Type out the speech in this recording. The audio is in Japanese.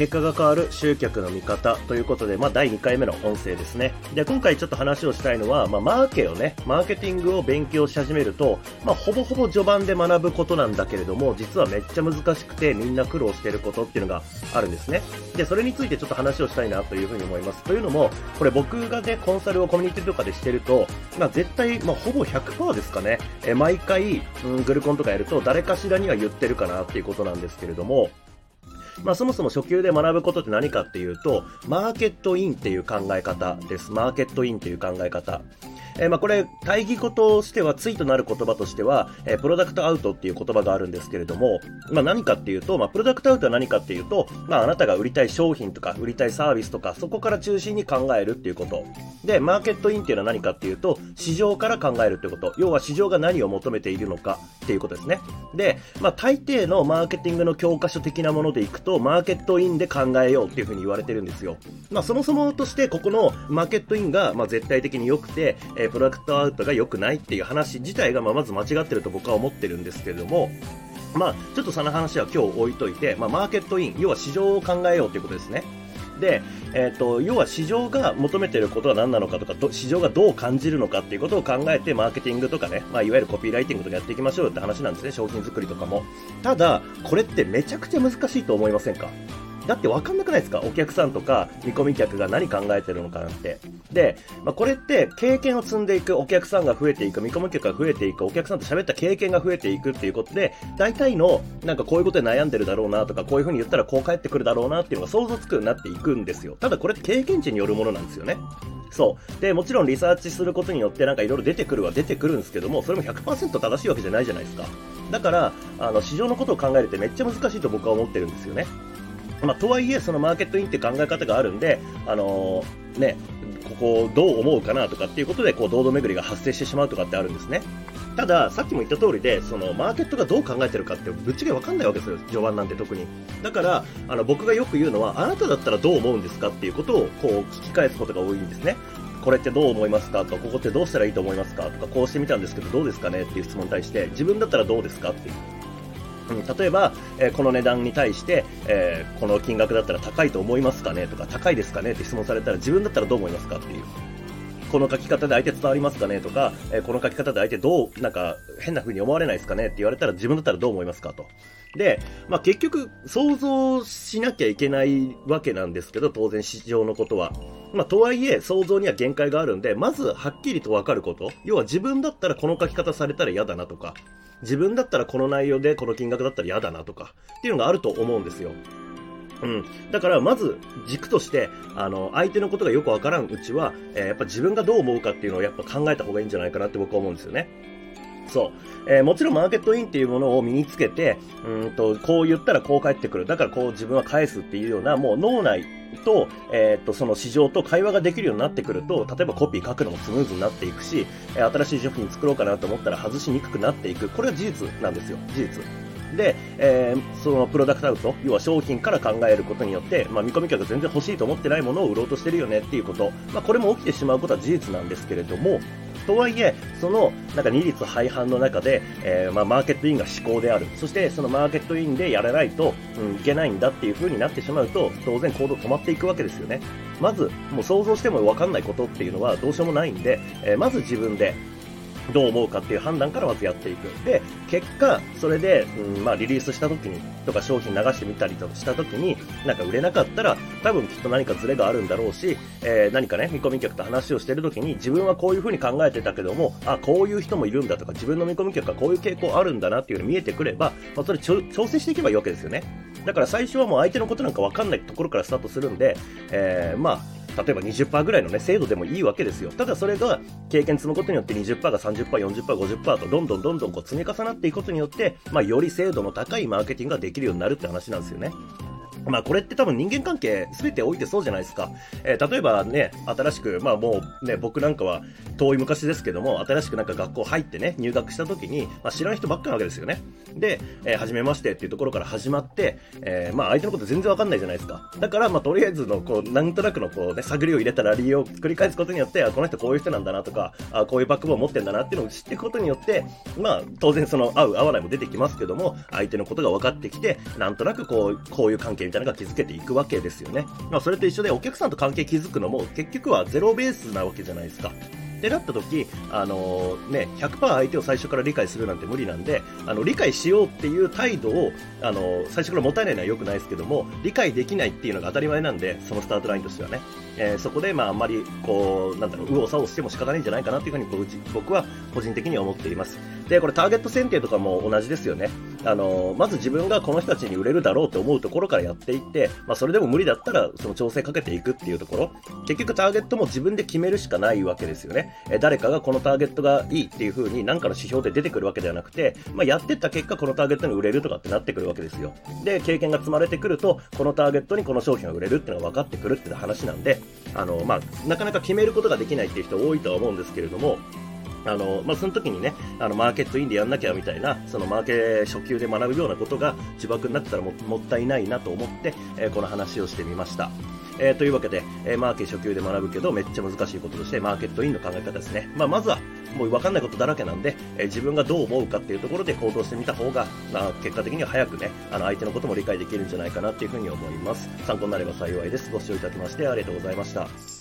結果が変わる集客の見方ということで、まあ、第2回目の音声ですね。で、今回ちょっと話をしたいのは、まあ、マーケをね、マーケティングを勉強し始めると、まあ、ほぼほぼ序盤で学ぶことなんだけれども、実はめっちゃ難しくて、みんな苦労してることっていうのがあるんですね。で、それについてちょっと話をしたいなというふうに思います。というのも、これ僕がね、コンサルをコミュニティとかでしてると、まあ、絶対、まあ、ほぼ100%ですかね、え毎回、うん、グルコンとかやると、誰かしらには言ってるかなっていうことなんですけれども、まあ、そもそも初級で学ぶことって何かっていうと、マーケットインっていう考え方です。マーケットインっていう考え方。えー、まあこれ、対義語としては、対となる言葉としては、えー、プロダクトアウトっていう言葉があるんですけれども、まあ何かっていうと、まあプロダクトアウトは何かっていうと、まああなたが売りたい商品とか、売りたいサービスとか、そこから中心に考えるっていうこと。で、マーケットインっていうのは何かっていうと、市場から考えるってこと。要は市場が何を求めているのかっていうことですね。で、まあ大抵のマーケティングの教科書的なものでいくと、マーケットインで考えようっていうふうに言われてるんですよ。まあそもそもとして、ここのマーケットインが、まあ絶対的に良くて、え、プロダクトアウトが良くないっていう話自体が、ま、まず間違ってると僕は思ってるんですけれども、まあ、ちょっとその話は今日置いといて、まあ、マーケットイン、要は市場を考えようということですね。で、えっ、ー、と、要は市場が求めていることは何なのかとか、市場がどう感じるのかっていうことを考えて、マーケティングとかね、まあ、いわゆるコピーライティングとかやっていきましょうよって話なんですね、商品作りとかも。ただ、これってめちゃくちゃ難しいと思いませんか？だって分かんなくないですか？お客さんとか見込み客が何考えてるのかなんて。で、まあ、これって経験を積んでいく、お客さんが増えていく、見込み客が増えていく、お客さんと喋った経験が増えていくっていうことで、大体の、なんかこういうことで悩んでるだろうなとか、こういう風に言ったらこう返ってくるだろうなっていうのが想像つくようになっていくんですよ。ただこれって経験値によるものなんですよね。そう。で、もちろんリサーチすることによってなんかいろいろ出てくるは出てくるんですけども、それも100%正しいわけじゃないじゃないですか。だから、あの、市場のことを考えるってめっちゃ難しいと僕は思ってるんですよね。まあ、とはいえ、そのマーケットインって考え方があるんで、あのー、ね、ここどう思うかなとかっていうことで、こう、堂々巡りが発生してしまうとかってあるんですね。ただ、さっきも言った通りで、その、マーケットがどう考えてるかってぶっちゃけわかんないわけですよ、序盤なんて特に。だから、あの、僕がよく言うのは、あなただったらどう思うんですかっていうことを、こう、聞き返すことが多いんですね。これってどう思いますかとか、ここってどうしたらいいと思いますかとか、こうしてみたんですけど、どうですかねっていう質問に対して、自分だったらどうですかっていう。うん、例えば、えー、この値段に対して、えー、この金額だったら高いと思いますかね？とか、高いですかね？って質問されたら自分だったらどう思いますかっていう。この書き方で相手伝わりますかね？とか、えー、この書き方で相手どう、なんか、変な風に思われないですかね？って言われたら自分だったらどう思いますかと。で、まあ、結局、想像しなきゃいけないわけなんですけど、当然市場のことは。まあ、とはいえ、想像には限界があるんで、まずはっきりとわかること。要は自分だったらこの書き方されたら嫌だなとか、自分だったらこの内容でこの金額だったら嫌だなとか、っていうのがあると思うんですよ。うん。だから、まず、軸として、あの、相手のことがよくわからんうちは、えー、やっぱ自分がどう思うかっていうのをやっぱ考えた方がいいんじゃないかなって僕は思うんですよね。そう。えー、もちろんマーケットインっていうものを身につけて、うんと、こう言ったらこう返ってくる。だからこう自分は返すっていうような、もう脳内と、えー、っと、その市場と会話ができるようになってくると、例えばコピー書くのもスムーズになっていくし、え新しい商品作ろうかなと思ったら外しにくくなっていく。これは事実なんですよ。事実。で、えー、そのプロダクトアウト、要は商品から考えることによって、まあ、見込み客全然欲しいと思ってないものを売ろうとしてるよねっていうこと、まあ、これも起きてしまうことは事実なんですけれども、とはいえ、その、なんか二律廃反の中で、えー、まあ、マーケットインが思考である。そして、そのマーケットインでやらないと、うん、いけないんだっていう風になってしまうと、当然行動止まっていくわけですよね。まず、もう想像してもわかんないことっていうのはどうしようもないんで、えー、まず自分で、どう思うかっていう判断からまずやっていく。で、結果、それで、うん、まあ、リリースした時に、とか商品流してみたりとした時に、なんか売れなかったら、多分きっと何かズレがあるんだろうし、えー、何かね、見込み客と話をしてる時に、自分はこういう風に考えてたけども、あ、こういう人もいるんだとか、自分の見込み客はこういう傾向あるんだなっていうの見えてくれば、まあ、それ調整していけばいいわけですよね。だから最初はもう相手のことなんかわかんないところからスタートするんで、えー、まあ、例えば20%ぐらいのね、精度でもいいわけですよ。ただそれが経験積むことによって20%が30%、40%、50%とどんどんどんどんこう積み重なっていくことによって、まあより精度の高いマーケティングができるようになるって話なんですよね。まあこれって多分人間関係全ておいてそうじゃないですか。えー、例えばね、新しく、まあもうね、僕なんかは遠い昔ですけども、新しくなんか学校入ってね、入学した時に、まあ知らない人ばっかなわけですよね。で、えー、初めましてっていうところから始まって、えー、まあ相手のこと全然わかんないじゃないですか。だからまあとりあえずのこう、なんとなくのこうね、探りを入れたラリーを繰り返すことによって、あ、この人こういう人なんだなとか、あ、こういうバックボーン持ってんだなっていうのを知っていくことによって、まあ当然その合う合わないも出てきますけども、相手のことが分かってきて、なんとなくこう、こういう関係みたいなのが築けていくわけですよね。まあ、それと一緒でお客さんと関係築くのも結局はゼロベースなわけじゃないですか。ってなった時、あのー、ね、100%相手を最初から理解するなんて無理なんで、あの、理解しようっていう態度を、あのー、最初から持たないのは良くないですけども、理解できないっていうのが当たり前なんで、そのスタートラインとしてはね。えー、そこで、まあ、あんまり、こう、なんだろう、右往左往しても仕方ないんじゃないかなっていうふうに僕は個人的には思っています。で、これターゲット選定とかも同じですよね。あの、まず自分がこの人たちに売れるだろうと思うところからやっていって、まあ、それでも無理だったら、その調整かけていくっていうところ。結局ターゲットも自分で決めるしかないわけですよね。え誰かがこのターゲットがいいっていう風に何かの指標で出てくるわけではなくて、まあ、やってった結果このターゲットに売れるとかってなってくるわけですよ。で、経験が積まれてくると、このターゲットにこの商品が売れるっていうのが分かってくるって話なんで、あの、まあ、なかなか決めることができないっていう人多いとは思うんですけれども、あの、まあ、その時にね、あの、マーケットインでやんなきゃみたいな、そのマーケ初級で学ぶようなことが呪縛になってたらもったいないなと思って、えー、この話をしてみました。えー、というわけで、えー、マーケ初級で学ぶけど、めっちゃ難しいこととして、マーケットインの考え方ですね。まあ、まずは、もう分かんないことだらけなんで、えー、自分がどう思うかっていうところで行動してみた方が、まあ、結果的には早くね、あの、相手のことも理解できるんじゃないかなっていうふに思います。参考になれば幸いです。ご視聴いただきましてありがとうございました。